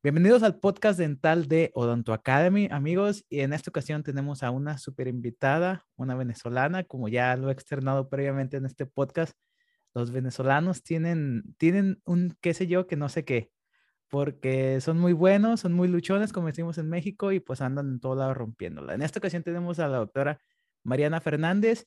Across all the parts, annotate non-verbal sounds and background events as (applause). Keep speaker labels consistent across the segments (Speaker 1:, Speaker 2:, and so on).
Speaker 1: Bienvenidos al podcast dental de Odonto Academy, amigos. Y en esta ocasión tenemos a una super invitada, una venezolana, como ya lo he externado previamente en este podcast. Los venezolanos tienen, tienen un qué sé yo que no sé qué, porque son muy buenos, son muy luchones, como decimos en México, y pues andan en todo lado rompiéndola. En esta ocasión tenemos a la doctora Mariana Fernández.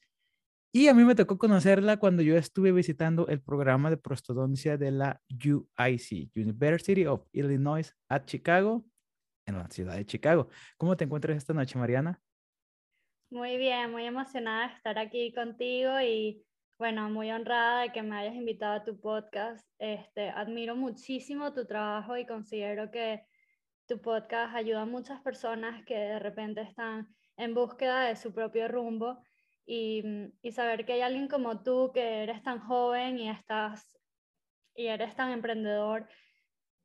Speaker 1: Y a mí me tocó conocerla cuando yo estuve visitando el programa de prostodoncia de la UIC, University of Illinois at Chicago, en la ciudad de Chicago. ¿Cómo te encuentras esta noche, Mariana?
Speaker 2: Muy bien, muy emocionada de estar aquí contigo y bueno, muy honrada de que me hayas invitado a tu podcast. Este, admiro muchísimo tu trabajo y considero que tu podcast ayuda a muchas personas que de repente están en búsqueda de su propio rumbo y, y, saber que hay alguien como tú que eres tan joven y estás y eres tan emprendedor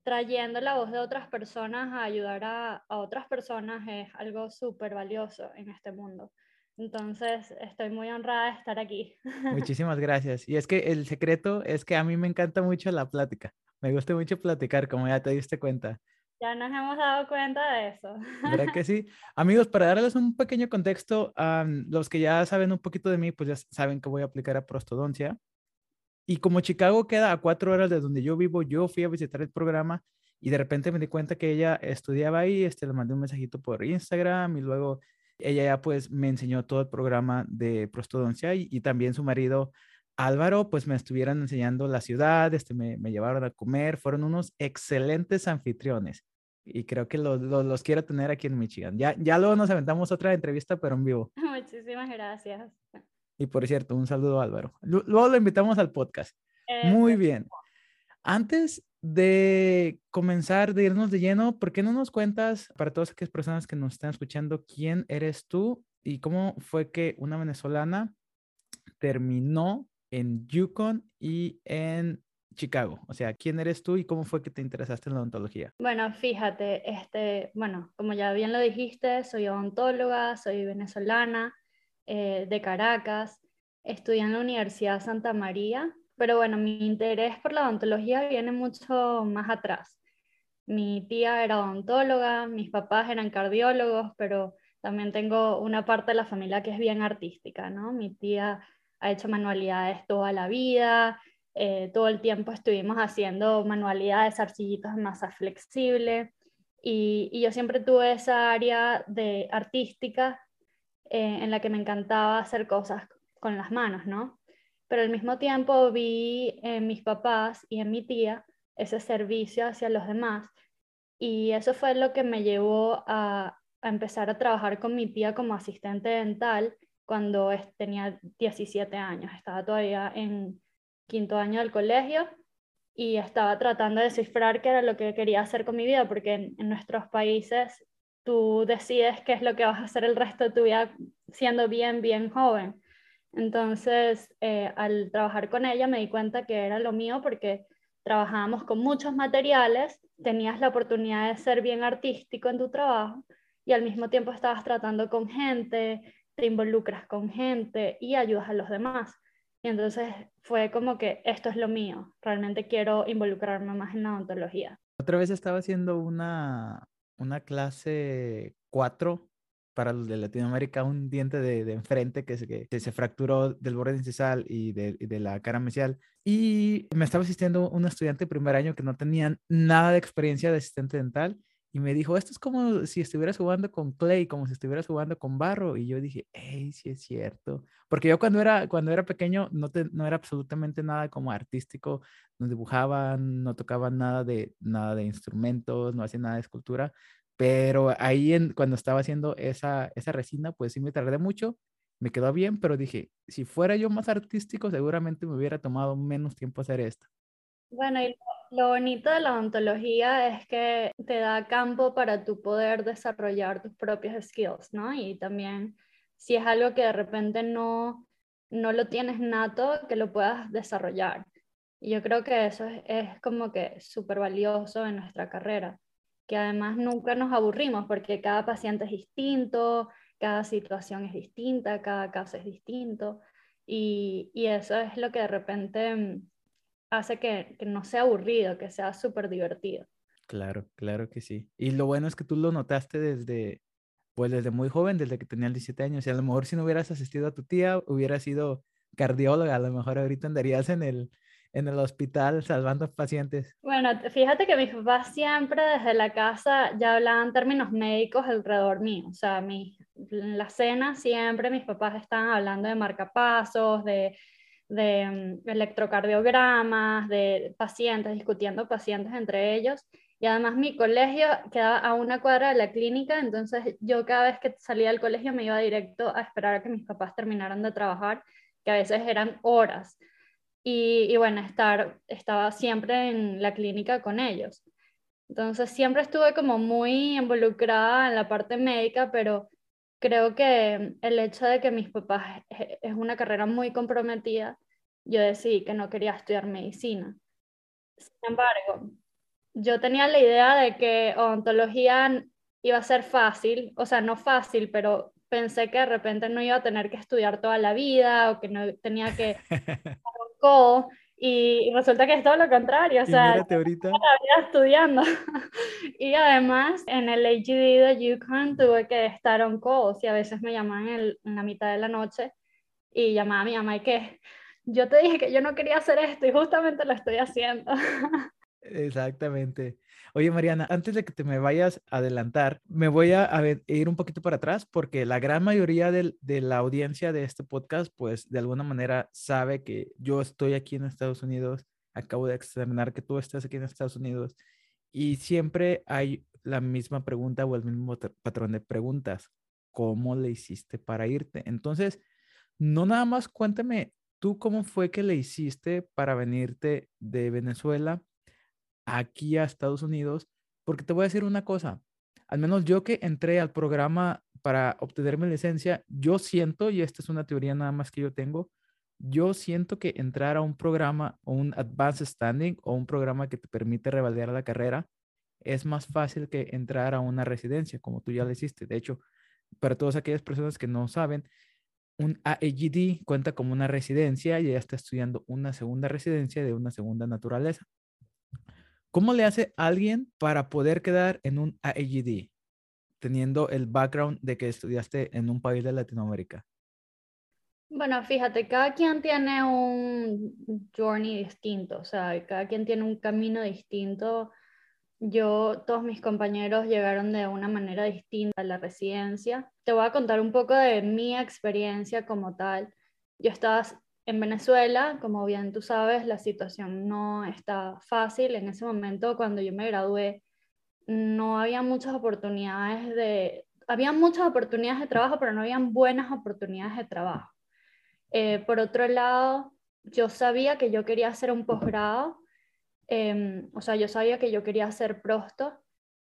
Speaker 2: trayendo la voz de otras personas a ayudar a, a otras personas es algo súper valioso en este mundo. Entonces, estoy muy honrada de estar aquí. (laughs)
Speaker 1: Muchísimas gracias. Y es que el secreto es que a mí me encanta mucho la plática. Me gusta mucho platicar, como ya te diste cuenta.
Speaker 2: Ya nos hemos dado cuenta de eso.
Speaker 1: ¿Verdad que sí? Amigos, para darles un pequeño contexto, los que ya saben un poquito de mí, pues ya saben que voy a aplicar a prostodoncia. Y como Chicago queda a cuatro horas de donde yo vivo, yo fui a visitar el programa y de repente me di cuenta que ella estudiaba ahí, este, le mandé un mensajito por Instagram y luego ella ya pues me enseñó todo el programa de prostodoncia y también su marido Álvaro, pues me estuvieron enseñando la ciudad, este, me, me, llevaron a comer, fueron unos excelentes anfitriones y creo que los, los, los, quiero tener aquí en Michigan. Ya, ya luego nos aventamos otra entrevista, pero en vivo. (laughs)
Speaker 2: Muchísimas gracias.
Speaker 1: Y por cierto, un saludo Álvaro. Luego lo invitamos al podcast. Muy bien. Antes de comenzar, de irnos de lleno, ¿por qué no nos cuentas para todas aquellas personas que nos están escuchando quién eres tú y cómo fue que una venezolana terminó en Yukon y en Chicago? O sea, ¿quién eres tú y cómo fue que te interesaste en la odontología?
Speaker 2: Bueno, fíjate, este, bueno, como ya bien lo dijiste, soy odontóloga, soy venezolana, eh, de Caracas, estudié en la Universidad Santa María, pero bueno, mi interés por la odontología viene mucho más atrás. Mi tía era odontóloga, mis papás eran cardiólogos, pero también tengo una parte de la familia que es bien artística, ¿no? Mi tía ha hecho manualidades toda la vida, eh, todo el tiempo estuvimos haciendo manualidades, arcillitos de masa flexible y, yo siempre tuve esa área de artística eh, en la que me encantaba hacer cosas con las manos, ¿no? Pero al mismo tiempo vi en mis papás y en mi tía ese servicio hacia los demás y eso fue lo que me llevó a empezar a trabajar con mi tía como asistente dental cuando tenía 17 años, estaba todavía en quinto año del colegio y estaba tratando de descifrar qué era lo que quería hacer con mi vida, porque en, nuestros países tú decides qué es lo que vas a hacer el resto de tu vida siendo bien, bien joven. Entonces, eh, al trabajar con ella me di cuenta que era lo mío porque trabajábamos con muchos materiales, tenías la oportunidad de ser bien artístico en tu trabajo y al mismo tiempo estabas tratando con gente, te involucras con gente y ayudas a los demás. Y entonces fue como que esto es lo mío, realmente quiero involucrarme más en la odontología.
Speaker 1: Otra vez estaba haciendo una, una clase 4 para los de Latinoamérica, un diente de, de enfrente que se, que se fracturó del borde incisal y de, de la cara mesial. Y me estaba asistiendo un estudiante de primer año que no tenía nada de experiencia de asistente dental y me dijo, esto es como si estuvieras jugando con clay, como si estuvieras jugando con barro. Y yo dije, hey, sí es cierto. Porque yo cuando era, cuando era pequeño no, te, no era absolutamente nada como artístico, no dibujaban, no tocaban nada de, nada de instrumentos, no hacía nada de escultura. Pero ahí en, cuando estaba haciendo esa, esa resina, pues sí me tardé mucho, me quedó bien, pero dije, si fuera yo más artístico, seguramente me hubiera tomado menos tiempo hacer esto.
Speaker 2: Bueno, y lo bonito de la odontología es que te da campo para tu poder desarrollar tus propios skills, ¿no? Y también si es algo que de repente no, no lo tienes nato, que lo puedas desarrollar. Y yo creo que eso es, como que súper valioso en nuestra carrera, que además nunca nos aburrimos porque cada paciente es distinto, cada situación es distinta, cada caso es distinto. Y, y eso es lo que de repente hace que, no sea aburrido, que sea súper divertido.
Speaker 1: Claro, claro que sí. Y lo bueno es que tú lo notaste desde, pues desde muy joven, desde que tenías 17 años. Y a lo mejor si no hubieras asistido a tu tía, hubieras sido cardióloga, a lo mejor ahorita andarías en el, en el hospital salvando pacientes.
Speaker 2: Bueno, fíjate que mis papás siempre desde la casa ya hablaban términos médicos alrededor mío. O sea, mi, en la cena siempre mis papás estaban hablando de marcapasos, de de mm, electrocardiogramas, de pacientes, discutiendo pacientes entre ellos. Y además mi colegio quedaba a una cuadra de la clínica, entonces yo cada vez que salía del colegio me iba directo a esperar a que mis papás terminaran de trabajar, que a veces eran horas. Y, y bueno, estar, estaba siempre en la clínica con ellos. Entonces siempre estuve como muy involucrada en la parte médica, pero creo que el hecho de que mis papás es una carrera muy comprometida, yo decidí que no quería estudiar medicina. Sin embargo, yo tenía la idea de que odontología iba a ser fácil, o sea, no fácil, pero pensé que de repente no iba a tener que estudiar toda la vida o que no tenía que (laughs) y resulta que es todo lo contrario, o sea,
Speaker 1: ahorita.
Speaker 2: estudiando. (laughs) y además en el AGD de Yukon tuve que estar on call, y a veces me llamaban en, en, la mitad de la noche y llamaba a mi mamá y que yo te dije que yo no quería hacer esto y justamente lo estoy haciendo. (laughs)
Speaker 1: Exactamente. Oye, Mariana, antes de que te me vayas a adelantar, me voy a, ir un poquito para atrás porque la gran mayoría de, la audiencia de este podcast, pues de alguna manera sabe que yo estoy aquí en Estados Unidos, acabo de externar que tú estás aquí en Estados Unidos y siempre hay la misma pregunta o el mismo patrón de preguntas. ¿Cómo le hiciste para irte? Entonces, no nada más cuéntame tú cómo fue que le hiciste para venirte de Venezuela aquí a Estados Unidos, porque te voy a decir una cosa, al menos yo que entré al programa para obtener mi licencia, yo siento, y esta es una teoría nada más que yo tengo, yo siento que entrar a un programa o un Advanced Standing o un programa que te permite revalidar la carrera es más fácil que entrar a una residencia, como tú ya lo hiciste. De hecho, para todas aquellas personas que no saben, un AEGD cuenta como una residencia y ella está estudiando una segunda residencia de una segunda naturaleza. ¿Cómo le hace alguien para poder quedar en un AEGD teniendo el background de que estudiaste en un país de Latinoamérica?
Speaker 2: Bueno, fíjate, cada quien tiene un journey distinto, o sea, cada quien tiene un camino distinto. Yo, todos mis compañeros llegaron de una manera distinta a la residencia. Te voy a contar un poco de mi experiencia como tal. Yo estaba en Venezuela, como bien tú sabes, la situación no está fácil. En ese momento, cuando yo me gradué, no había muchas oportunidades de... Había muchas oportunidades de trabajo, pero no habían buenas oportunidades de trabajo. Eh, por otro lado, yo sabía que yo quería hacer un posgrado, em, o sea, yo sabía que yo quería hacer prosto,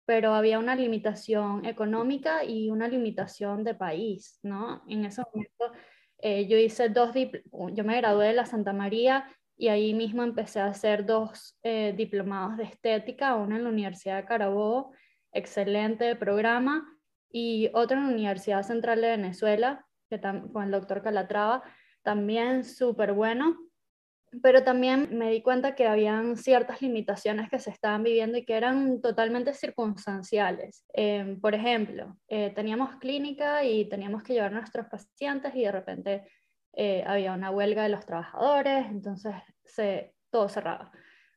Speaker 2: pero había una limitación económica y una limitación de país, ¿no? En ese momento eh, yo hice dos, yo me gradué de la Santa María y ahí mismo empecé a hacer dos eh, diplomados de estética, uno en la Universidad de Carabobo, excelente programa, y otro en la Universidad Central de Venezuela, que con el doctor Calatrava, también súper bueno pero también me di cuenta que habían ciertas limitaciones que se estaban viviendo y que eran totalmente circunstanciales. Em, por ejemplo, eh, teníamos clínica y teníamos que llevar nuestros pacientes y de repente eh, había una huelga de los trabajadores, entonces se, todo cerraba.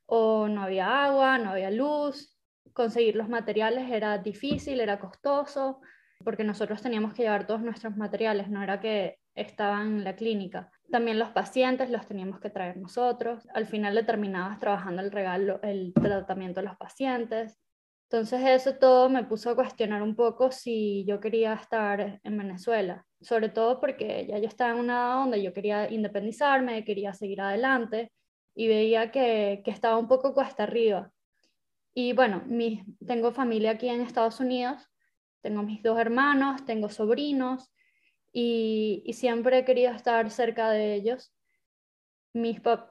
Speaker 2: O no había agua, no había luz, conseguir los materiales era difícil, era costoso, porque nosotros teníamos que llevar todos nuestros materiales, no era que estaban en la clínica. También los pacientes los teníamos que traer nosotros. Al final le terminabas trabajando el regalo, el tratamiento de los pacientes. Entonces eso todo me puso a cuestionar un poco si yo quería estar en Venezuela, sobre todo porque ya yo estaba en una edad donde yo quería independizarme, quería seguir adelante y veía que, que estaba un poco cuesta arriba. Y bueno, mi, tengo familia aquí en Estados Unidos, tengo mis dos hermanos, tengo sobrinos, y, siempre he querido estar cerca de ellos.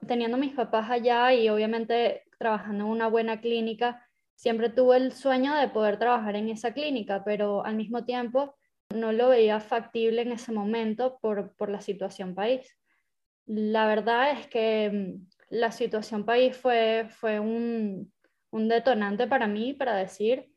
Speaker 2: Teniendo mis papás allá y obviamente trabajando en una buena clínica, siempre tuve el sueño de poder trabajar en esa clínica, pero al mismo tiempo no lo veía factible en ese momento por, por la situación país. La verdad es que mm, la situación país fue, fue un, un detonante para mí para decir,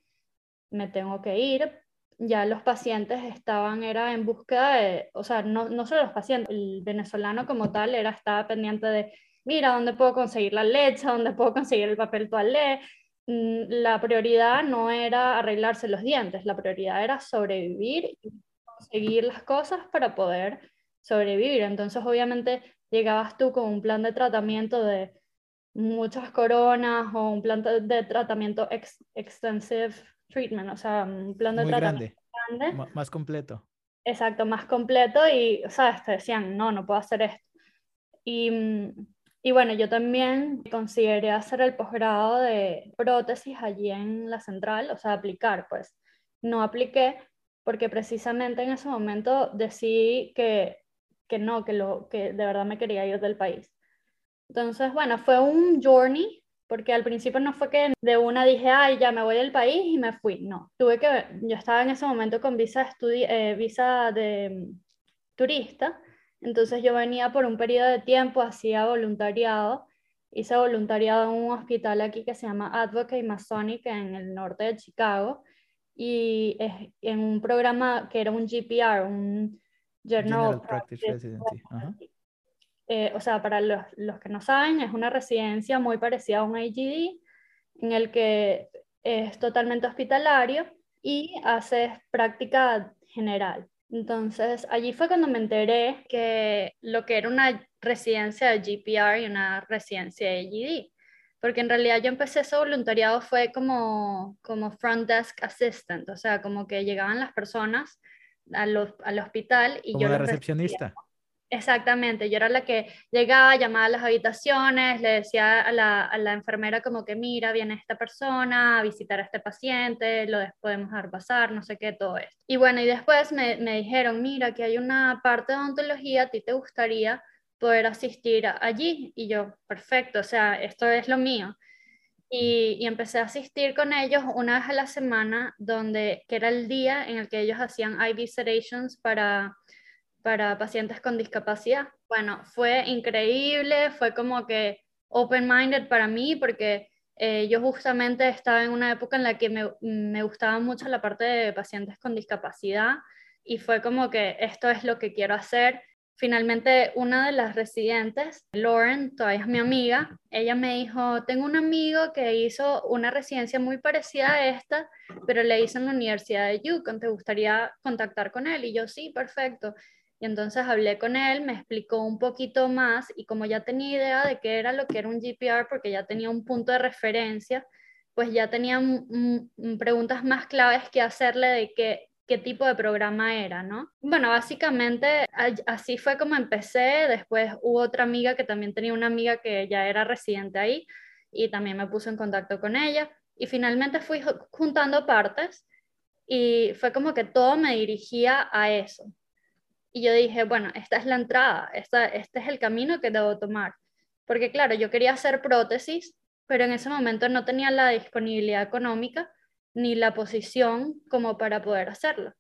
Speaker 2: me tengo que ir. Ya los pacientes estaban, era en búsqueda de, o sea, no, no solo los pacientes, el venezolano como tal era, estaba pendiente de, mira, ¿dónde puedo conseguir la leche? ¿Dónde puedo conseguir el papel toalé? Mm, la prioridad no era arreglarse los dientes, la prioridad era sobrevivir y conseguir las cosas para poder sobrevivir. Entonces, obviamente, llegabas tú con un plan de tratamiento de muchas coronas o un plan de tratamiento extensive treatment, o sea, un plan de tratamiento
Speaker 1: grande, más completo.
Speaker 2: Exacto, más completo y, ¿sabes? Te decían, no, no puedo hacer esto. Y, y bueno, yo también consideré hacer el posgrado de prótesis allí en la central, o sea, aplicar, pues. No apliqué porque precisamente en ese momento decidí que, que no, que, lo, que de verdad me quería ir del país. Entonces, bueno, fue un journey, porque al principio no fue que de una dije, ay, ya me voy del país y me fui. No, tuve que, yo estaba en ese momento con visa, eh, visa de mm, turista, entonces yo venía por un periodo de tiempo, hacía voluntariado, hice voluntariado en un hospital aquí que se llama Advocate Masonic en el norte de Chicago, y en un programa que era un GPR, un General, Practice, Residency. Eh, o sea, para los, los, que no saben, es una residencia muy parecida a un AGD, en el que es totalmente hospitalario y haces práctica general. Entonces, allí fue cuando me enteré que lo que era una residencia de GPR y una residencia de AGD, porque en realidad yo empecé ese voluntariado fue como, como front desk assistant, o sea, como que llegaban las personas al, al hospital y
Speaker 1: como
Speaker 2: yo...
Speaker 1: la recepcionista.
Speaker 2: Exactamente, yo era la que llegaba, llamaba a las habitaciones, le decía a la, a la, enfermera como que mira, viene esta persona a visitar a este paciente, lo podemos dejar pasar, no sé qué, todo esto. Y bueno, y después me, me dijeron, mira, que hay una parte de odontología, a ti te gustaría poder asistir allí. Y yo, perfecto, o sea, esto es lo mío. Y, y, empecé a asistir con ellos una vez a la semana, donde, que era el día en el que ellos hacían IV sedations para para pacientes con discapacidad. Bueno, fue increíble, fue como que open-minded para mí porque eh, yo justamente estaba en una época en la que me, me, gustaba mucho la parte de pacientes con discapacidad y fue como que esto es lo que quiero hacer. Finalmente, una de las residentes, Lauren, todavía es mi amiga, ella me dijo, tengo un amigo que hizo una residencia muy parecida a esta, pero le hizo en la Universidad de Yukon, ¿te gustaría contactar con él? Y yo, sí, perfecto. Y entonces hablé con él, me explicó un poquito más y como ya tenía idea de qué era lo que era un GPR, porque ya tenía un punto de referencia, pues ya tenía preguntas más claves que hacerle de qué, qué tipo de programa era, ¿no? Bueno, básicamente así fue como empecé. Después hubo otra amiga que también tenía una amiga que ya era residente ahí y también me puse en contacto con ella. Y finalmente fui juntando partes y fue como que todo me dirigía a eso. Y yo dije, bueno, esta es la entrada, esta, este es el camino que debo tomar. Porque claro, yo quería hacer prótesis, pero en ese momento no tenía la disponibilidad económica ni la posición como para poder hacerlo.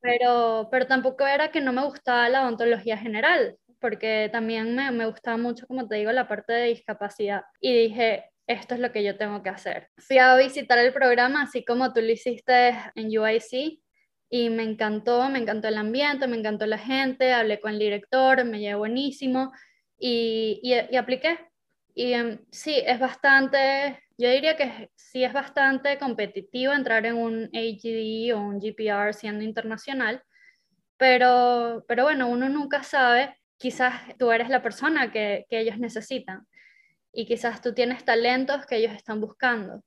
Speaker 2: Pero, pero tampoco era que no me gustaba la odontología general, porque también me, me gustaba mucho, como te digo, la parte de discapacidad. Y dije, esto es lo que yo tengo que hacer. Fui a visitar el programa, así como tú lo hiciste en UIC, y me encantó, me encantó el ambiente, me encantó la gente, hablé con el director, me llevé buenísimo y, y, apliqué. Y em, sí, es bastante, yo diría que sí es bastante competitivo entrar en un AGD o un GPR siendo internacional, pero, pero bueno, uno nunca sabe, quizás tú eres la persona que, que ellos necesitan y quizás tú tienes talentos que ellos están buscando.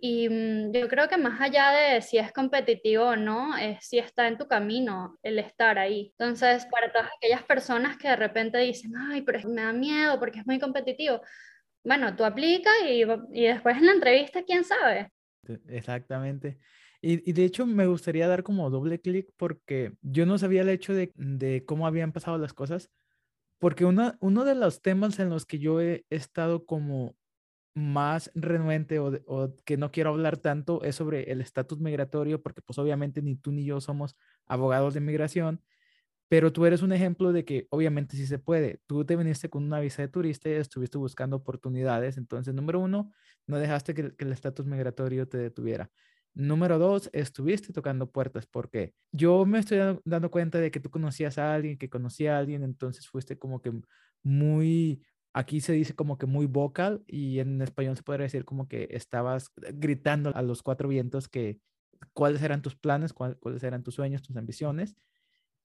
Speaker 2: Y mm, yo creo que más allá de si es competitivo o no, es si está en tu camino el estar ahí. Entonces, para todas aquellas personas que de repente dicen, ay, pero me da miedo porque es muy competitivo, bueno, tú aplicas y, y después en la entrevista, quién sabe.
Speaker 1: Exactamente. Y, y, de hecho me gustaría dar como doble clic porque yo no sabía el hecho de, de cómo habían pasado las cosas, porque una, uno de los temas en los que yo he estado como más renuente o, que no quiero hablar tanto es sobre el estatus migratorio, porque pues obviamente ni tú ni yo somos abogados de migración, pero tú eres un ejemplo de que obviamente sí se puede. Tú te viniste con una visa de turista y estuviste buscando oportunidades. Entonces, número uno, no dejaste que, el estatus migratorio te detuviera. Número dos, estuviste tocando puertas porque yo me estoy dando cuenta de que tú conocías a alguien, que conocía a alguien, entonces fuiste como que muy, aquí se dice como que muy vocal y en español se podría decir como que estabas gritando a los cuatro vientos que cuáles eran tus planes, cuáles eran tus sueños, tus ambiciones.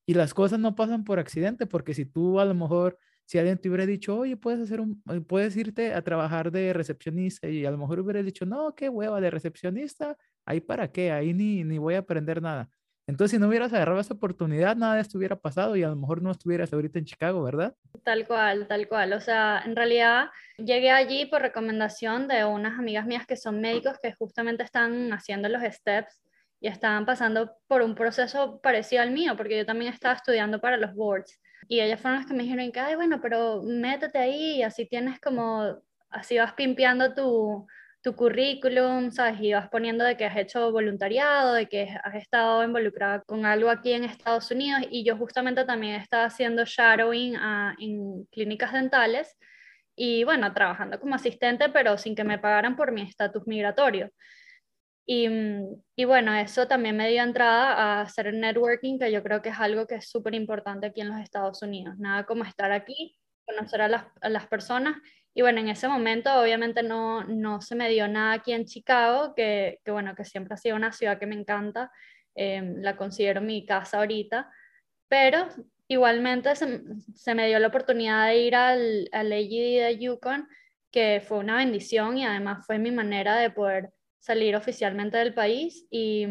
Speaker 1: Y las cosas no pasan por accidente, porque si tú a lo mejor, si alguien te hubiera dicho, oye, puedes hacer un, eh, puedes irte a trabajar de recepcionista y a lo mejor hubiera dicho, no, qué hueva de recepcionista, ahí para qué, ahí ni, ni voy a aprender nada. Entonces, si no hubieras agarrado esa oportunidad, nada de esto hubiera pasado y a lo mejor no estuvieras ahorita en Chicago, ¿verdad?
Speaker 2: Tal cual, tal cual. O sea, en realidad llegué allí por recomendación de unas amigas mías que son médicos que justamente están haciendo los steps y estaban pasando por un proceso parecido al mío, porque yo también estaba estudiando para los boards. Y ellas fueron las que me dijeron que, ay, bueno, pero métete ahí y así tienes como, así vas pimpeando tu, tu currículum, ¿sabes? Y vas poniendo de que has hecho voluntariado, de que has estado involucrada con algo aquí en Estados Unidos. Y yo justamente también estaba haciendo shadowing ah, en clínicas dentales y bueno, trabajando como asistente, pero sin que me pagaran por mi estatus migratorio. Y, y, bueno, eso también me dio entrada a hacer networking, que yo creo que es algo que es súper importante aquí en los Estados Unidos. Nada como estar aquí, conocer a las, a las, personas. Y bueno, en ese momento obviamente no, no se me dio nada aquí en Chicago, que, que bueno, que siempre ha sido una ciudad que me encanta, em, la considero mi casa ahorita, pero igualmente se, se, me dio la oportunidad de ir al, al AGD de Yukon, que fue una bendición y además fue mi manera de poder salir oficialmente del país y,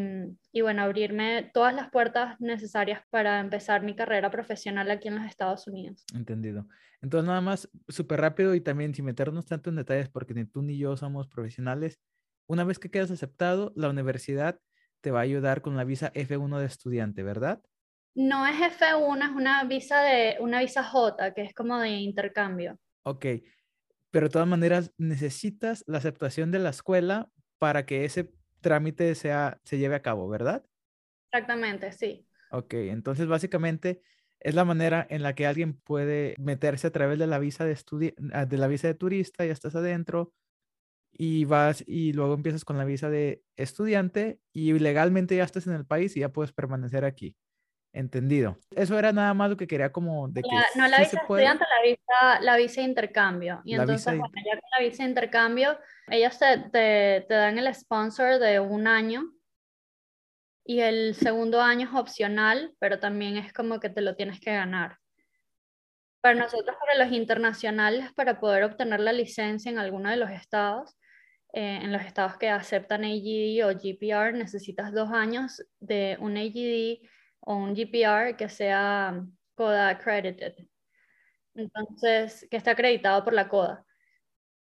Speaker 2: y, bueno, abrirme todas las puertas necesarias para empezar mi carrera profesional aquí en los Estados Unidos.
Speaker 1: Entendido. Entonces, nada más, súper rápido y también sin meternos tanto en detalles, porque ni tú ni yo somos profesionales, una vez que quedas aceptado, la universidad te va a ayudar con la visa F1 de estudiante, ¿verdad?
Speaker 2: No es F1, es una visa de una visa J, que es como de intercambio.
Speaker 1: Ok, pero de todas maneras necesitas la aceptación de la escuela para que ese trámite sea, se lleve a cabo, ¿verdad?
Speaker 2: Exactamente, sí.
Speaker 1: Ok, entonces básicamente es la manera en la que alguien puede meterse a través de la visa de, ah, de la visa de turista, ya estás adentro y vas y luego empiezas con la visa de estudiante y legalmente ya estás en el país y ya puedes permanecer aquí. Entendido. Eso era nada más lo que quería como de que...
Speaker 2: no, la visa estudiante, la visa, la visa de intercambio. Y entonces, bueno, ya con la visa de intercambio, ellos te, te, te, dan el sponsor de un año y el segundo año es opcional, pero también es como que te lo tienes que ganar. Para nosotros, para los internacionales, para poder obtener la licencia en alguno de los estados, eh, en los estados que aceptan AGD o GPR, necesitas dos años de un AGD o un GPR que sea CODA accredited. Entonces, que está acreditado por la CODA.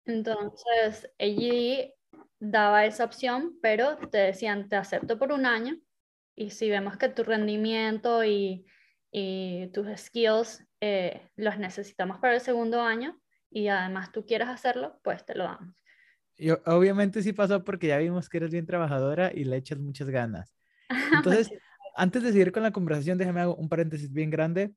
Speaker 2: Entonces, AGD daba esa opción, pero te decían, te acepto por un año y si vemos que tu rendimiento y, y tus skills eh, los necesitamos para el segundo año y además tú quieres hacerlo, pues te lo damos.
Speaker 1: Y obviamente sí pasó porque ya vimos que eres bien trabajadora y le echas muchas ganas. (laughs) Entonces, antes de seguir con la conversación, déjame hago un paréntesis bien grande.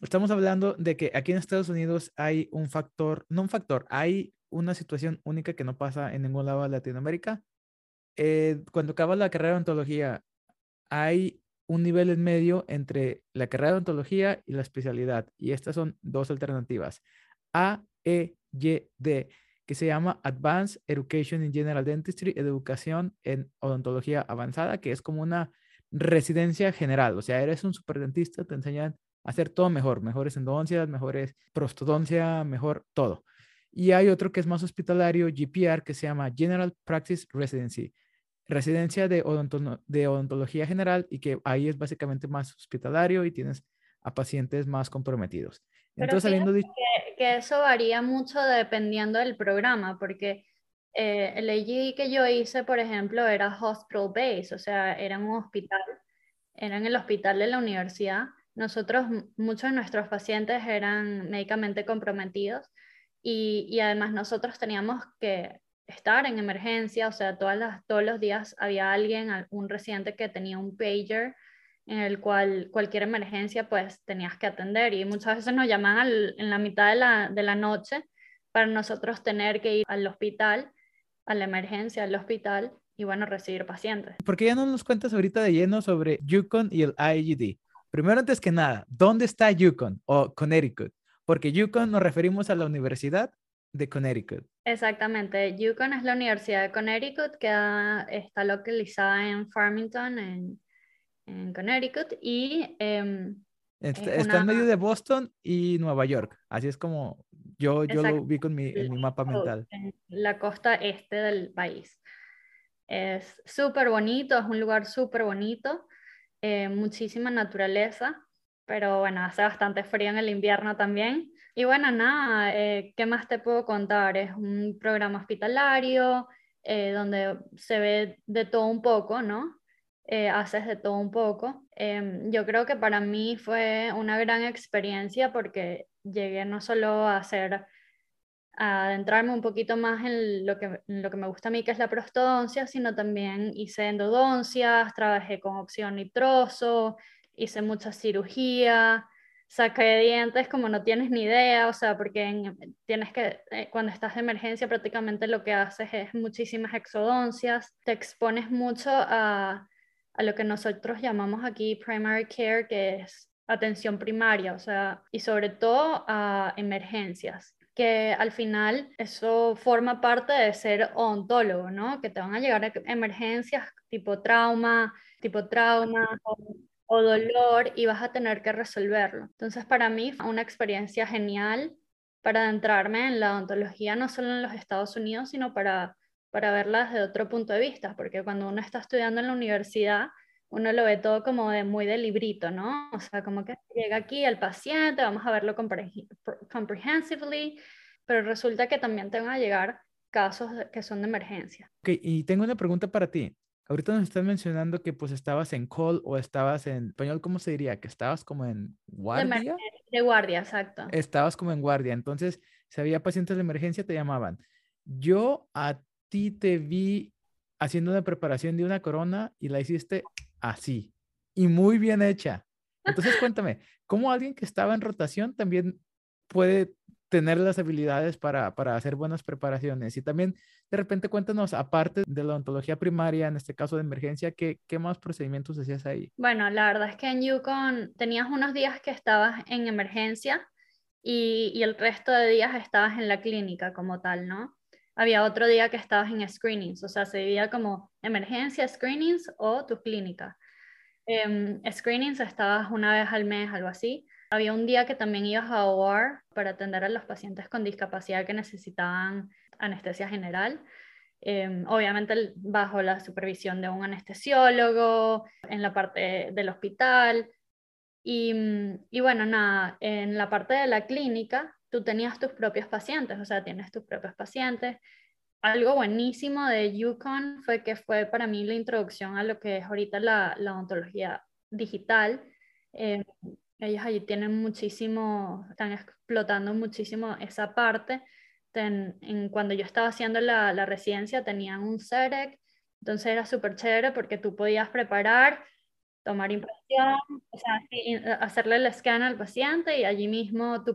Speaker 1: Estamos hablando de que aquí en Estados Unidos hay un factor, no un factor, hay una situación única que no pasa en ningún lado de Latinoamérica. Eh, cuando acabas la carrera de ontología, hay un nivel en medio entre la carrera de ontología y la especialidad. Y estas son dos alternativas. A, E, Y, D, que se llama Advanced Education in General Dentistry, educación en odontología avanzada, que es como una residencia general, o sea, eres un superdentista, te enseñan a hacer todo mejor, mejores endodoncias, mejores prostodoncia, mejor todo. Y hay otro que es más hospitalario, GPR, que se llama General Practice Residency, residencia de, de odontología general y que ahí es básicamente más hospitalario y tienes a pacientes más comprometidos.
Speaker 2: Entonces. Que, que, eso varía mucho dependiendo del programa, porque eh, el AGD que yo hice, por ejemplo, era hospital base, o sea, era un hospital, era en el hospital de la universidad. Nosotros, muchos de nuestros pacientes eran médicamente comprometidos y, y además nosotros teníamos que estar en emergencia, o sea, todas las, todos los días había alguien, un residente que tenía un pager en el cual cualquier emergencia pues tenías que atender y muchas veces nos llamaban en la mitad de la, de la noche para nosotros tener que ir al hospital a la emergencia, al hospital y bueno, recibir pacientes.
Speaker 1: ¿Por qué ya no nos cuentas ahorita de lleno sobre Yukon y el IED? Primero, antes que nada, ¿dónde está Yukon o Connecticut? Porque Yukon nos referimos a la Universidad de Connecticut.
Speaker 2: Exactamente, Yukon es la Universidad de Connecticut que está localizada en Farmington, en, en Connecticut, y em,
Speaker 1: está, en medio de Boston y Nueva York, así es como yo, yo lo vi con mi, en mi mapa mental.
Speaker 2: En la costa este del país. Es súper bonito, es un lugar súper bonito, eh, muchísima naturaleza, pero bueno, hace bastante frío en el invierno también. Y bueno, nada, eh, ¿qué más te puedo contar? Es un programa hospitalario eh, donde se ve de todo un poco, ¿no? haces de todo un poco. Em, yo creo que para mí fue una gran experiencia porque llegué no solo a hacer adentrarme un poquito más en lo, que, lo que me gusta a mí, que es la prostodoncia, sino también hice endodoncias, trabajé con opción nitroso, hice mucha cirugía, saqué dientes como no tienes ni idea, o sea, porque tienes que, eh, cuando estás de emergencia prácticamente lo que haces es muchísimas exodoncias, te expones mucho a, a lo que nosotros llamamos aquí primary care, que es atención primaria, o sea, y sobre todo a emergencias que al final eso forma parte de ser odontólogo, ¿no? Que te van a llegar emergencias tipo trauma, tipo trauma o, dolor y vas a tener que resolverlo. Entonces para mí fue una experiencia genial para adentrarme en la odontología no solo en los Estados Unidos, sino para, para verla desde otro punto de vista, porque cuando uno está estudiando en la universidad, uno lo ve todo como de muy de librito, ¿no? O sea, como que llega aquí el paciente, vamos a verlo comprehensively, pero resulta que también te van a llegar casos que son de emergencia.
Speaker 1: Ok, y tengo una pregunta para ti. Ahorita nos estás mencionando que pues estabas en call o estabas en español, ¿cómo se diría? Que estabas como en guardia.
Speaker 2: De, guardia, exacto.
Speaker 1: Estabas como en guardia. Entonces, si había pacientes de emergencia, te llamaban. Yo a ti te vi haciendo una preparación de una corona y la hiciste así y muy bien hecha. Entonces cuéntame, ¿cómo alguien que estaba en rotación también puede tener las habilidades para, para, hacer buenas preparaciones? Y también de repente cuéntanos, aparte de la ontología primaria, en este caso de emergencia, ¿qué, qué más procedimientos hacías ahí?
Speaker 2: Bueno, la verdad es que en Yukon tenías unos días que estabas en emergencia y, y el resto de días estabas en la clínica como tal, ¿no? Había otro día que estabas en screenings, o sea, se dividía como emergencia, screenings o tu clínica. Em, screenings estabas una vez al mes, algo así. Había un día que también ibas a OR para atender a los pacientes con discapacidad que necesitaban anestesia general. Em, obviamente bajo la supervisión de un anestesiólogo, en la parte del hospital. Y, y bueno, nada, en la parte de la clínica tú tenías tus propios pacientes, o sea, tienes tus propios pacientes. Algo buenísimo de Yukon fue que fue para mí la introducción a lo que es ahorita la, la odontología digital. Eh, ellos allí tienen muchísimo, están explotando muchísimo esa parte. en, cuando yo estaba haciendo la, la residencia tenían un CEREC, entonces era súper chévere porque tú podías preparar, tomar impresión, o sea, hacerle el scan al paciente y allí mismo tú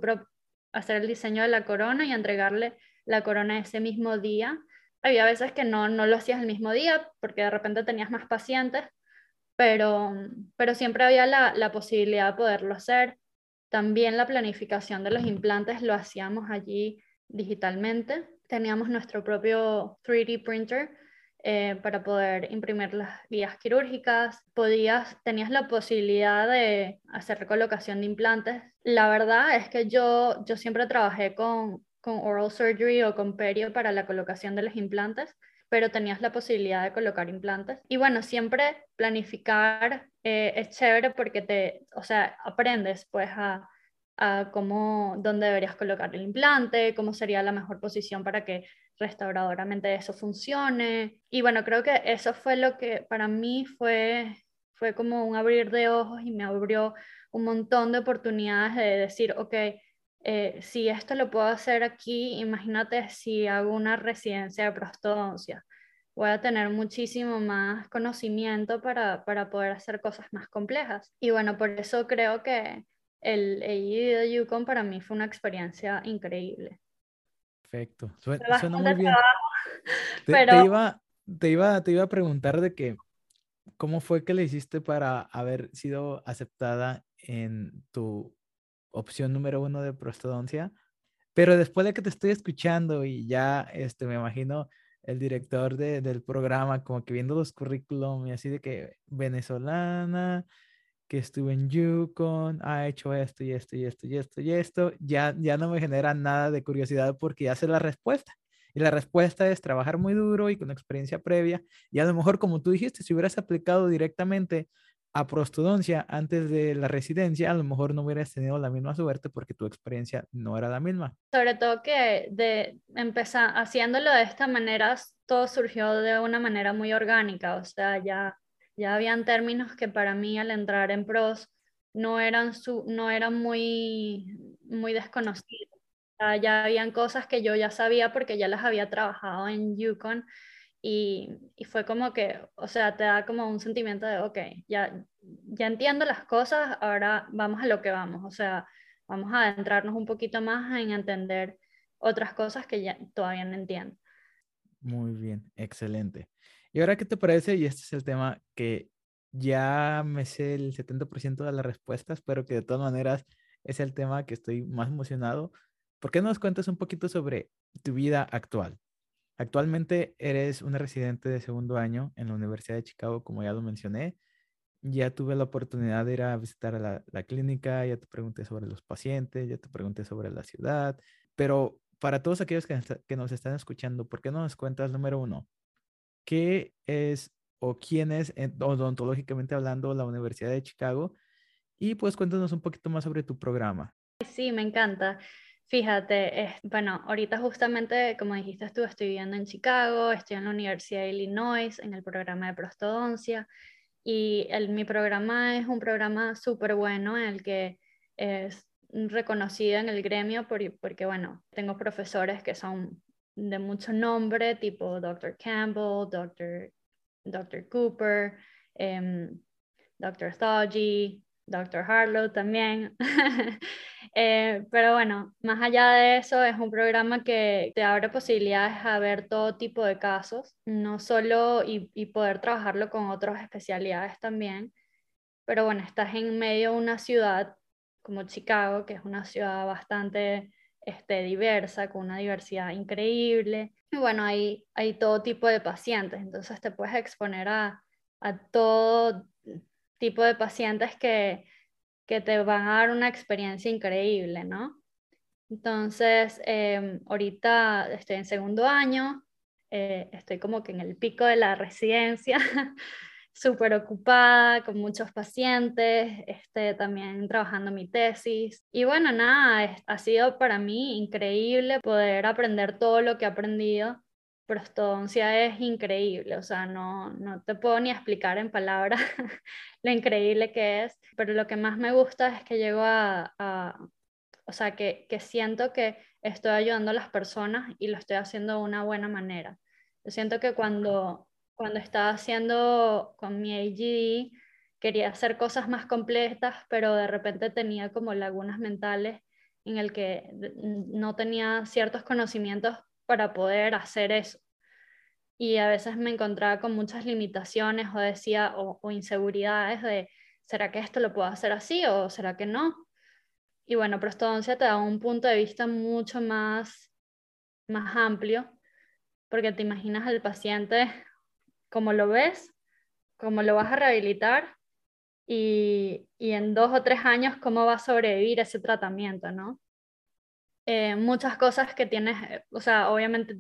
Speaker 2: hacer el diseño de la corona y entregarle la corona ese mismo día. Había veces que no, no lo hacías el mismo día porque de repente tenías más pacientes, pero, pero siempre había la, la posibilidad de poderlo hacer. También la planificación de los implantes lo hacíamos allí digitalmente. Teníamos nuestro propio 3D printer eh, para poder imprimir las guías quirúrgicas. Podías, tenías la posibilidad de hacer recolocación de implantes. La verdad es que yo, yo siempre trabajé con, con oral surgery o con perio para la colocación de los implantes, pero tenías la posibilidad de colocar implantes. Y bueno, siempre planificar eh, es chévere porque te, o sea, aprendes pues a, a cómo, dónde deberías colocar el implante, cómo sería la mejor posición para que restauradoramente eso funcione. Y bueno, creo que eso fue lo que para mí fue, fue como un abrir de ojos y me abrió un montón de oportunidades de decir, ok, eh, si esto lo puedo hacer aquí, imagínate si hago una residencia de prostodoncia. Voy a tener muchísimo más conocimiento para, para poder hacer cosas más complejas. Y bueno, por eso creo que el EI de Yukon para mí fue una experiencia increíble.
Speaker 1: Perfecto. Suena, muy bien. Te,
Speaker 2: Pero
Speaker 1: iba, te, iba, te iba a preguntar de que, ¿cómo fue que le hiciste para haber sido aceptada en tu opción número uno de prostodoncia? Pero después de que te estoy escuchando y ya, este, me imagino el director de, del programa como que viendo los currículum y así de que venezolana, que estuvo en Yukon, ha hecho esto y esto y esto y esto y esto, ya, ya no me genera nada de curiosidad porque ya sé la respuesta. Y la respuesta es trabajar muy duro y con experiencia previa. Y a lo mejor, como tú dijiste, si hubieras aplicado directamente a prostodoncia antes de la residencia, a lo mejor no hubieras tenido la misma suerte porque tu experiencia no era la misma.
Speaker 2: sobre todo que de empezar haciéndolo de esta manera, todo surgió de una manera muy orgánica, o sea, ya, ya habían términos que para mí al entrar en pros no eran, su, no eran muy, muy desconocidos. O sea, ya habían cosas que yo ya sabía porque ya las había trabajado en Yukon y, y, fue como que, o sea, te da como un sentimiento de, ok, ya, ya entiendo las cosas, ahora vamos a lo que vamos, o sea, vamos a adentrarnos un poquito más en entender otras cosas que ya todavía no entiendo.
Speaker 1: Muy bien, excelente. ¿Y ahora qué te parece? Y este es el tema que ya me sé el 70% de las respuestas, pero que de todas maneras es el tema que estoy más emocionado. ¿Por qué no nos cuentas un poquito sobre tu vida actual? Actualmente eres una residente de segundo año en la Universidad de Chicago, como ya lo mencioné. Ya tuve la oportunidad de ir a visitar a la, clínica, ya te pregunté sobre los pacientes, ya te pregunté sobre la ciudad, pero para todos aquellos que, que nos están escuchando, ¿por qué no nos cuentas, número uno, qué es o quién es odontológicamente hablando la Universidad de Chicago? Y pues cuéntanos un poquito más sobre tu programa.
Speaker 2: Sí, me encanta. Fíjate, bueno, ahorita justamente, como dijiste tú, estoy viviendo en Chicago, estoy en la Universidad de Illinois, en el programa de prostodoncia, y el, mi programa es un programa súper bueno en el que es reconocido en el gremio porque, bueno, tengo profesores que son de mucho nombre, tipo Dr. Campbell, Dr. Dr. Cooper, Dr. Thaji, Dr. Harlow también. (laughs) Eh, pero bueno, más allá de eso, es un programa que te abre posibilidades a ver todo tipo de casos, no solo y, y poder trabajarlo con otras especialidades también. Pero bueno, estás en medio de una ciudad como Chicago, que es una ciudad bastante este, diversa, con una diversidad increíble. Y bueno, hay, hay todo tipo de pacientes, entonces te puedes exponer a, a todo tipo de pacientes que, que te van a dar una experiencia increíble, ¿no? Entonces, em, ahorita estoy en segundo año, eh, estoy como que en el pico de la residencia, (laughs) súper ocupada, con muchos pacientes, este, también trabajando mi tesis. Y bueno, nada, ha sido para mí increíble poder aprender todo lo que he aprendido prostodoncia es increíble, o sea, no, no te puedo ni explicar en palabras (laughs) lo increíble que es, pero lo que más me gusta es que llego a, o sea, que, que, siento que estoy ayudando a las personas y lo estoy haciendo de una buena manera. Yo siento que cuando, cuando estaba haciendo con mi AGD, quería hacer cosas más completas, pero de repente tenía como lagunas mentales en el que no tenía ciertos conocimientos para poder hacer eso. Y a veces me encontraba con muchas limitaciones o decía, o, inseguridades de, ¿será que esto lo puedo hacer así o será que no? Y bueno, prostodoncia te da un punto de vista mucho más, más amplio, porque te imaginas al paciente como lo ves, cómo lo vas a rehabilitar y, y, en dos o tres años cómo va a sobrevivir ese tratamiento, ¿no? Eh, muchas cosas que tienes, eh, o sea, obviamente,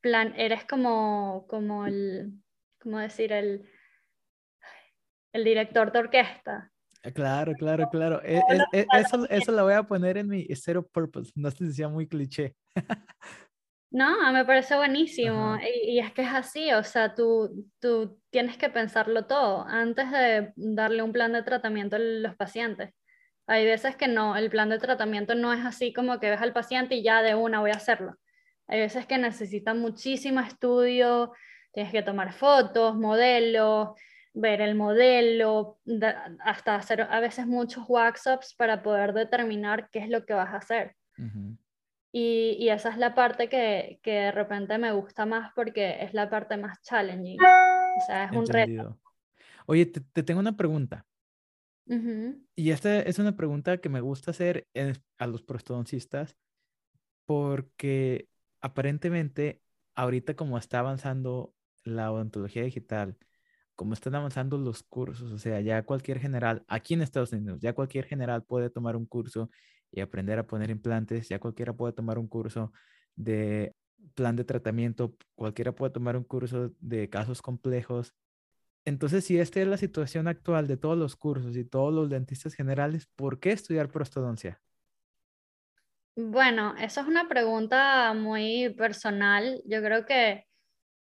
Speaker 2: plan, eres como, como el, ¿cómo decir? El, el director de orquesta.
Speaker 1: Eh, claro, claro, claro. eso, eso lo voy a poner en mi zero purpose. No sé si sea muy cliché. (laughs)
Speaker 2: No, me parece buenísimo. Y, y, es que es así, o sea, tú, tú tienes que pensarlo todo antes de darle un plan de tratamiento a los pacientes. Hay veces que no, el plan de tratamiento no es así como que ves al paciente y ya de una voy a hacerlo. Hay veces que necesita muchísimo estudio, tienes que tomar fotos, modelos, ver el modelo, hasta hacer a veces muchos workshops para poder determinar qué es lo que vas a hacer. Y, y, esa es la parte que, que, de repente me gusta más porque es la parte más challenging. O sea, es un reto.
Speaker 1: Oye, te, te, tengo una pregunta. Y esta es una pregunta que me gusta hacer a los prostodoncistas porque aparentemente ahorita como está avanzando la odontología digital, como están avanzando los cursos, o sea, ya cualquier general, aquí en Estados Unidos, ya cualquier general puede tomar un curso y aprender a poner implantes, ya cualquiera puede tomar un curso de plan de tratamiento, cualquiera puede tomar un curso de casos complejos. Entonces, si esta es la situación actual de todos los cursos y todos los dentistas generales, ¿por qué estudiar prostodoncia?
Speaker 2: Bueno, esa es una pregunta muy personal. Yo creo que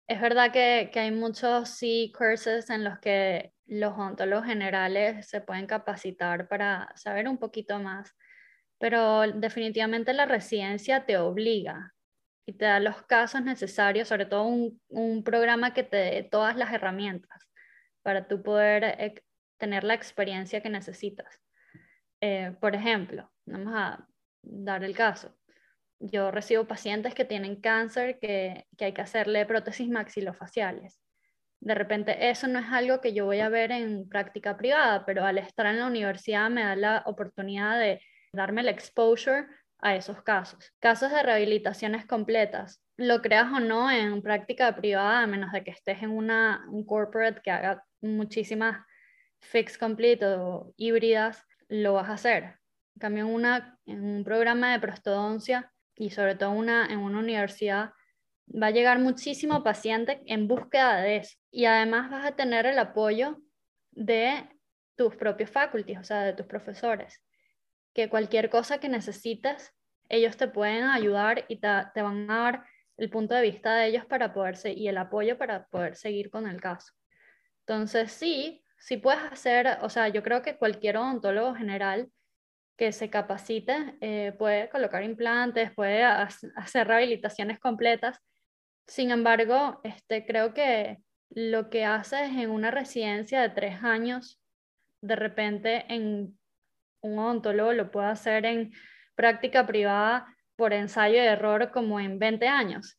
Speaker 2: es verdad que, hay muchos sí cursos en los que los odontólogos generales se pueden capacitar para saber un poquito más, pero definitivamente la residencia te obliga y te da los casos necesarios, sobre todo un, programa que te dé todas las herramientas para tú poder eh, tener la experiencia que necesitas. Eh, por ejemplo, vamos a dar el caso. Yo recibo pacientes que tienen cáncer que, hay que hacerle prótesis maxilofaciales. De repente eso no es algo que yo voy a ver en práctica privada, pero al estar en la universidad me da la oportunidad de darme el exposure a esos casos. Casos de rehabilitaciones completas, lo creas o no en práctica privada, a menos de que estés en una, un corporate que haga muchísimas fix complete o híbridas, lo vas a hacer. En cambio, en, una, en un programa de prostodoncia y sobre todo una, en una universidad, va a llegar muchísimo paciente en búsqueda de eso. Y además vas a tener el apoyo de tus propios faculties, o sea, de tus profesores, que cualquier cosa que necesites, ellos te pueden ayudar y te, te van a dar el punto de vista de ellos para poderse y el apoyo para poder seguir con el caso. Entonces, sí, sí puedes hacer, o sea, yo creo que cualquier odontólogo general que se capacite eh, puede colocar implantes, puede hacer rehabilitaciones completas. Sin embargo, este, creo que lo que haces en una residencia de tres años, de repente en un odontólogo lo puede hacer en práctica privada por ensayo de error como en 20 años.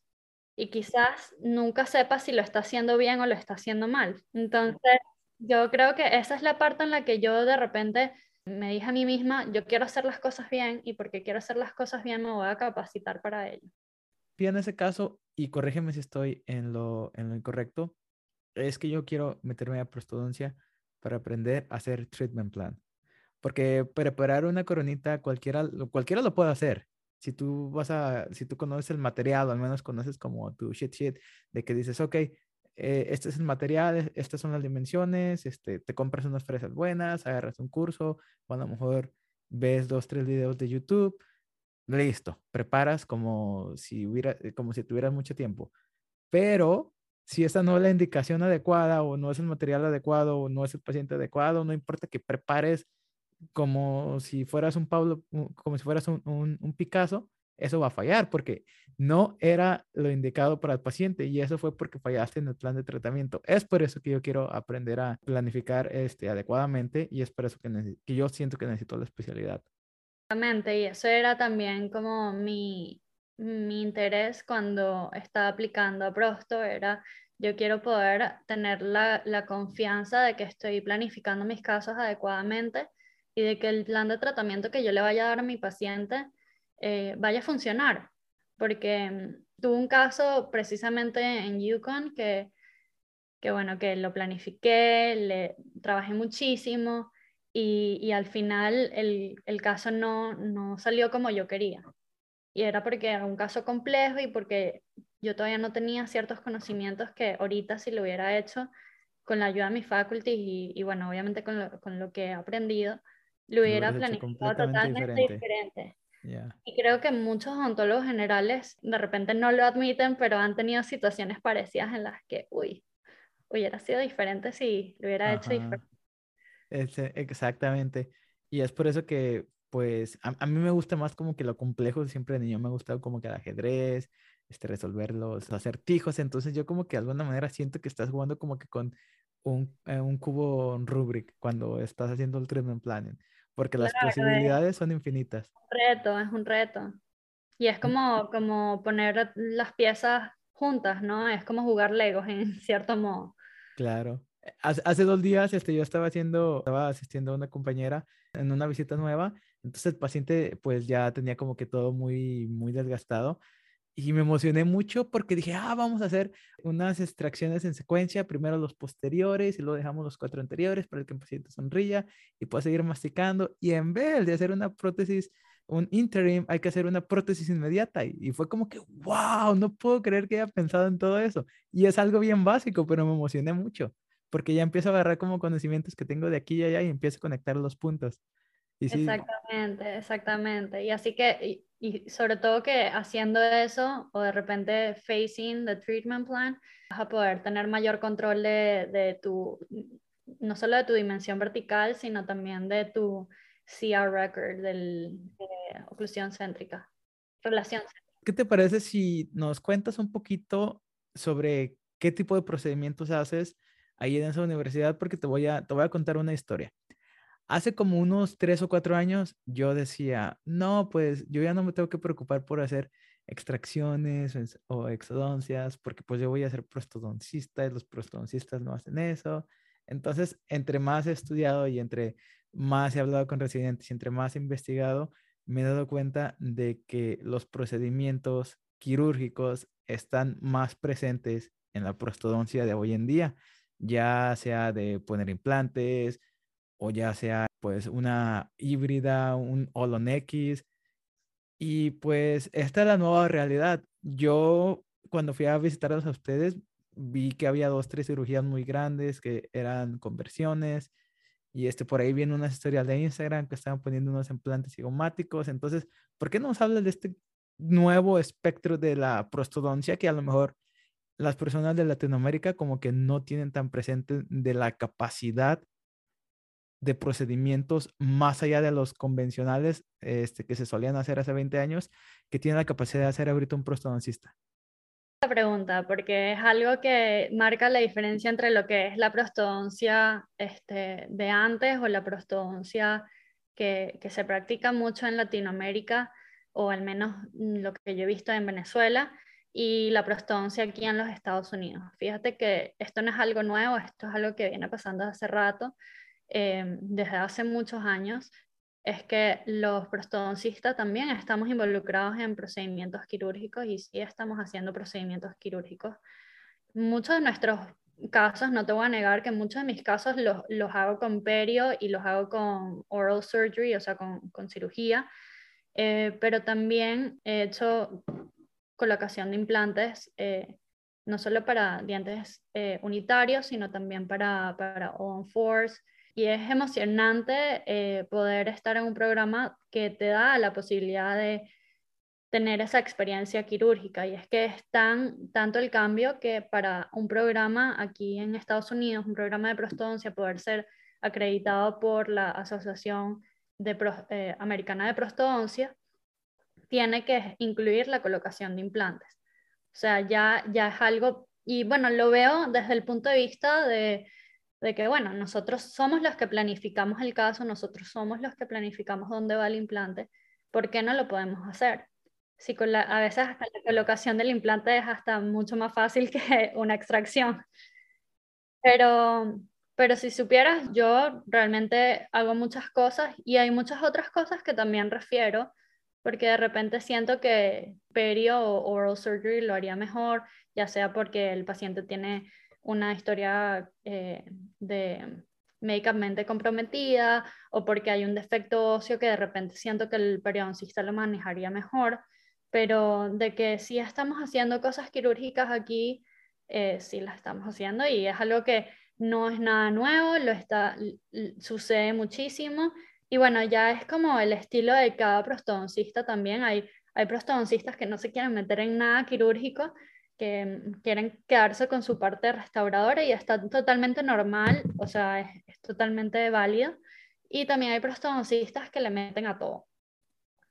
Speaker 2: Y quizás nunca sepa si lo está haciendo bien o lo está haciendo mal. Entonces, yo creo que esa es la parte en la que yo de repente me dije a mí misma, yo quiero hacer las cosas bien y porque quiero hacer las cosas bien me voy a capacitar para ello.
Speaker 1: Y en ese caso, y corrígeme si estoy en lo, en lo incorrecto, es que yo quiero meterme a prostodoncia para aprender a hacer treatment plan. Porque preparar una coronita cualquiera, cualquiera lo puede hacer. Si tú vas a, si tú conoces el material, o al menos conoces como tu shit shit, de que dices, ok, eh, este es el material, estas son las dimensiones, este, te compras unas fresas buenas, agarras un curso, o a lo mejor ves dos, tres videos de YouTube, listo, preparas como si, hubiera, eh, como si tuvieras mucho tiempo. Pero si esa no es la indicación adecuada o no es el material adecuado o no es el paciente adecuado, no importa que prepares como si fueras un Pablo, como si fueras un, un, un Picasso, eso va a fallar porque no era lo indicado para el paciente y eso fue porque fallaste en el plan de tratamiento. Es por eso que yo quiero aprender a planificar este, adecuadamente y es por eso que, que yo siento que necesito la especialidad.
Speaker 2: Exactamente, y eso era también como mi, mi interés cuando estaba aplicando a Prosto, era yo quiero poder tener la, la confianza de que estoy planificando mis casos adecuadamente y de que el plan de tratamiento que yo le vaya a dar a mi paciente eh, vaya a funcionar. Porque mm, tuve un caso precisamente en Yukon que, que, bueno, que lo planifiqué, le trabajé muchísimo y, y al final el, el caso no, no salió como yo quería. Y era porque era un caso complejo y porque yo todavía no tenía ciertos conocimientos que ahorita si lo hubiera hecho con la ayuda de mis faculties y, y bueno, obviamente con lo, con lo, que he aprendido, lo hubiera planificado totalmente diferente. Y creo que muchos odontólogos generales de repente no lo admiten, pero han tenido situaciones parecidas en las que, uy, hubiera sido diferente si lo hubiera hecho diferente.
Speaker 1: exactamente. Y es por eso que, pues, a, mí me gusta más como que lo complejo, siempre de niño me ha gustado como que el ajedrez, este, resolver los acertijos, entonces yo como que de alguna manera siento que estás jugando como que con un, eh, un cubo Rubrik cuando estás haciendo el treatment planning porque las posibilidades son infinitas.
Speaker 2: Un reto, es un reto. Y es como, como poner las piezas juntas, ¿no? Es como jugar Legos en (laughs) cierto modo.
Speaker 1: Claro. Hace, hace dos días este, yo estaba haciendo, estaba asistiendo a una compañera en una visita nueva, entonces el paciente pues ya tenía como que todo muy, muy desgastado y me emocioné mucho porque dije, ah, vamos a hacer unas extracciones en secuencia, primero los posteriores y luego dejamos los cuatro anteriores para que el paciente sonría y pueda seguir masticando y en vez de hacer una prótesis un interim, hay que hacer una prótesis inmediata. Y, fue como que, wow, no puedo creer que haya pensado en todo eso. Y es algo bien básico, pero me emocioné mucho, porque ya empiezo a agarrar como conocimientos que tengo de aquí y allá y empiezo a conectar los puntos.
Speaker 2: exactamente, exactamente. Y así que, y, sobre todo que haciendo eso, o de repente facing the treatment plan, vas a poder tener mayor control de, de tu, no solo de tu dimensión vertical, sino también de tu CR record del, de oclusión céntrica, relación
Speaker 1: ¿Qué te parece si nos cuentas un poquito sobre qué tipo de procedimientos haces ahí en esa universidad? Porque te voy a, te voy a contar una historia. Hace como unos tres o cuatro años yo decía, no, pues yo ya no me tengo que preocupar por hacer extracciones o exodoncias, porque pues yo voy a ser prostodoncista y los prostodoncistas no hacen eso. Entonces, entre más he estudiado y entre más he hablado con residentes y entre más he investigado, me he dado cuenta de que los procedimientos quirúrgicos están más presentes en la prostodoncia de hoy en día, ya sea de poner implantes o ya sea pues una híbrida, un X. Y pues esta es la nueva realidad. Yo cuando fui a visitarlos a ustedes vi que había dos, tres cirugías muy grandes que eran conversiones y este, por ahí viene una historia de Instagram que estaban poniendo unos implantes cigomáticos. Entonces, ¿por qué no nos hablas de este nuevo espectro de la prostodoncia que a lo mejor las personas de Latinoamérica como que no tienen tan presente de la capacidad de procedimientos más allá de los convencionales este, que se solían hacer hace 20 años, que tiene la capacidad de hacer ahorita un prostodoncista?
Speaker 2: pregunta, porque es algo que marca la diferencia entre lo que es la prostodoncia este, de antes o la prostodoncia que, que, se practica mucho en Latinoamérica, o al menos lo que yo he visto en Venezuela, y la prostodoncia aquí en los Estados Unidos. Fíjate que esto no es algo nuevo, esto es algo que viene pasando hace rato, eh, desde hace muchos años, es que los prostodoncistas también estamos involucrados en procedimientos quirúrgicos y sí estamos haciendo procedimientos quirúrgicos. Muchos de nuestros casos, no te voy a negar que muchos de mis casos los, los hago con perio y los hago con oral surgery, o sea, con, con cirugía, eh, pero también he hecho colocación de implantes, eh, no solo para dientes eh, unitarios, sino también para, para all-on-fours, y es emocionante eh, poder estar en un programa que te da la posibilidad de tener esa experiencia quirúrgica. Y es que es tan, tanto el cambio que para un programa aquí en Estados Unidos, un programa de prostodoncia, poder ser acreditado por la Asociación de eh, Americana de Prostodoncia, tiene que incluir la colocación de implantes. O sea, ya, ya es algo, y bueno, lo veo desde el punto de vista de de que, bueno, nosotros somos los que planificamos el caso, nosotros somos los que planificamos dónde va el implante, ¿por qué no lo podemos hacer? Si con la, a veces hasta la colocación del implante es hasta mucho más fácil (laughs) que una extracción. Pero, pero si supieras, yo realmente hago muchas cosas y hay muchas otras cosas que también refiero, porque de repente siento que perio o oral surgery lo haría mejor, ya sea porque el paciente tiene una historia eh, de médicamente comprometida o porque hay un defecto óseo que de repente siento que el periodoncista lo manejaría mejor, pero de que sí estamos haciendo cosas quirúrgicas aquí, eh, sí las estamos haciendo y es algo que no es nada nuevo, lo está, sucede muchísimo. Y bueno, ya es como el estilo de cada prostodoncista también, hay, hay prostodoncistas que no se quieren meter en nada quirúrgico que quieren quedarse con su parte restauradora y está totalmente normal, o sea, es, totalmente válido. Y también hay prostodoncistas que le meten a todo.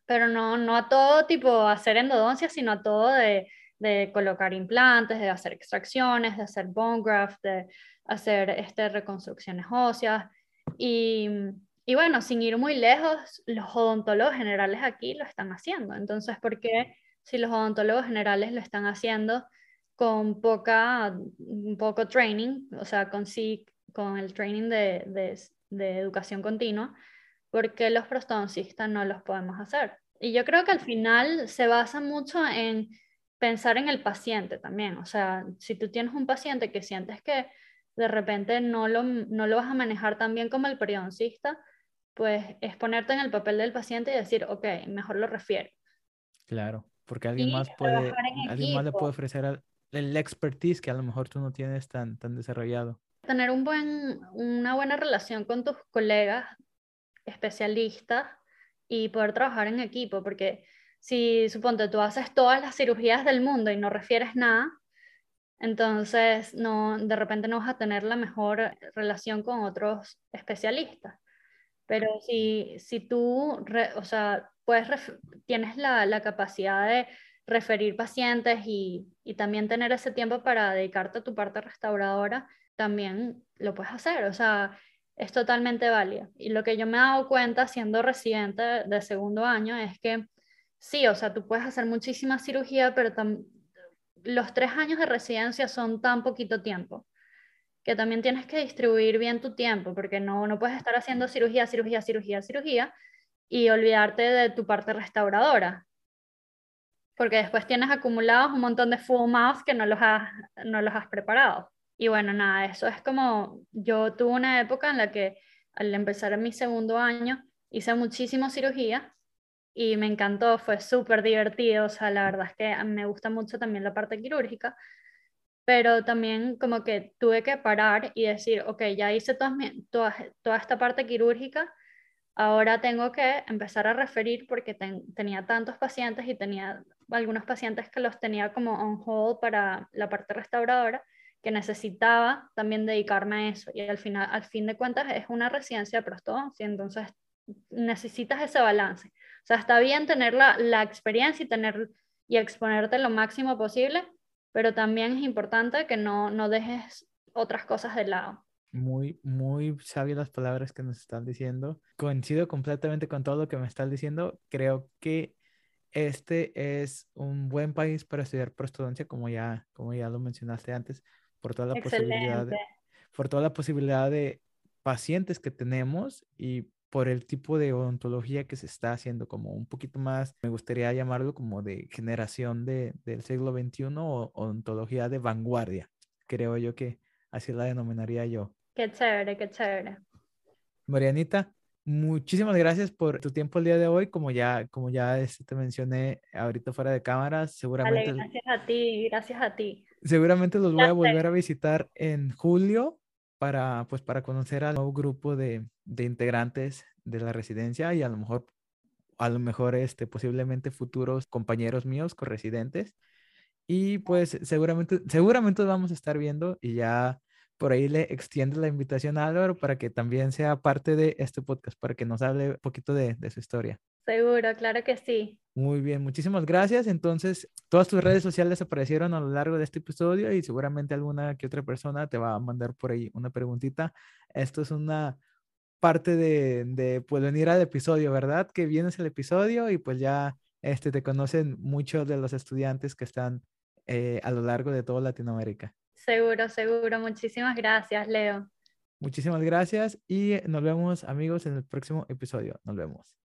Speaker 2: Pero no, no a todo tipo hacer endodoncia, sino a todo de, de colocar implantes, de hacer extracciones, de hacer bone graft, de hacer este, reconstrucciones óseas. Y, Y bueno, sin ir muy lejos, los odontólogos generales aquí lo están haciendo. Entonces, ¿por qué si los odontólogos generales lo están haciendo con poca, poco training, o sea, con, sí, con el training de, de, de educación continua, ¿por qué los prostodoncistas no los podemos hacer? Y yo creo que al final se basa mucho en pensar en el paciente también. O sea, si tú tienes un paciente que sientes que de repente no lo, no lo vas a manejar tan bien como el periodoncista, pues es ponerte en el papel del paciente y decir, ok, mejor lo refiero.
Speaker 1: Claro, porque alguien más puede, alguien más le puede ofrecer el expertise que a lo mejor tú no tienes tan, tan desarrollado.
Speaker 2: Tener un buen, una buena relación con tus colegas especialistas y poder trabajar en equipo, porque si suponte tú haces todas las cirugías del mundo y no refieres nada, entonces no, de repente no vas a tener la mejor relación con otros especialistas. Pero si, si tú, o sea, puedes tienes la, la, capacidad de referir pacientes y, y, también tener ese tiempo para dedicarte a tu parte restauradora, también lo puedes hacer. O sea, es totalmente válido. Y lo que yo me he dado cuenta siendo residente de segundo año es que sí, o sea, tú puedes hacer muchísima cirugía, pero los tres años de residencia son tan poquito tiempo que también tienes que distribuir bien tu tiempo, porque no, no puedes estar haciendo cirugía, cirugía, cirugía, cirugía y olvidarte de tu parte restauradora. Porque después tienes acumulados un montón de full mouth que no los has, no los has preparado. Y bueno, nada, eso es como, yo tuve una época en la que al empezar mi segundo año hice muchísima cirugía y me encantó, fue súper divertido, o sea, la verdad es que me gusta mucho también la parte quirúrgica, pero también como que tuve que parar y decir, ok, ya hice toda, toda, toda esta parte quirúrgica, ahora tengo que empezar a referir porque tenía tantos pacientes y tenía algunos pacientes que los tenía como on hold para la parte restauradora que necesitaba también dedicarme a eso y al final al fin de cuentas es una residencia de prostodoncia entonces necesitas ese balance o sea, está bien tener la, la experiencia y, tener, y exponerte lo máximo posible, pero también es importante que no, no dejes otras cosas de lado.
Speaker 1: Muy, muy sabias las palabras que nos están diciendo. Coincido completamente con todo lo que me estás diciendo. Creo que este es un buen país para estudiar prostodoncia, como ya, como ya lo mencionaste antes, por toda la posibilidad de, por toda la posibilidad de pacientes que tenemos y por el tipo de odontología que se está haciendo, como un poquito más, me gustaría llamarlo como de generación de, del siglo XXI o odontología de vanguardia. Creo yo que así la denominaría yo.
Speaker 2: Qué chévere, qué chévere.
Speaker 1: Marianita, muchísimas gracias por tu tiempo el día de hoy. Como ya, como ya este, te mencioné ahorita fuera de cámaras, seguramente.
Speaker 2: gracias a ti, gracias a ti.
Speaker 1: Seguramente los voy a volver a visitar en julio para, pues, para conocer al nuevo grupo de, de, integrantes de la residencia y a lo mejor, a lo mejor, este, posiblemente futuros compañeros míos, corresidentes. Y pues seguramente, seguramente vamos a estar viendo y ya por ahí le extiendo la invitación a Álvaro para que también sea parte de este podcast, para que nos hable un poquito de, de su historia.
Speaker 2: Seguro, claro que sí.
Speaker 1: Muy bien, muchísimas gracias. Entonces, todas tus redes sociales aparecieron a lo largo de este episodio y seguramente alguna que otra persona te va a mandar por ahí una preguntita. Esto es una parte de, de pues venir al episodio, ¿verdad? Que vienes el episodio y pues ya este, te conocen muchos de los estudiantes que están eh, a lo largo de toda Latinoamérica.
Speaker 2: Seguro, seguro. Muchísimas gracias, Leo.
Speaker 1: Muchísimas gracias y nos vemos amigos en el próximo episodio. Nos vemos.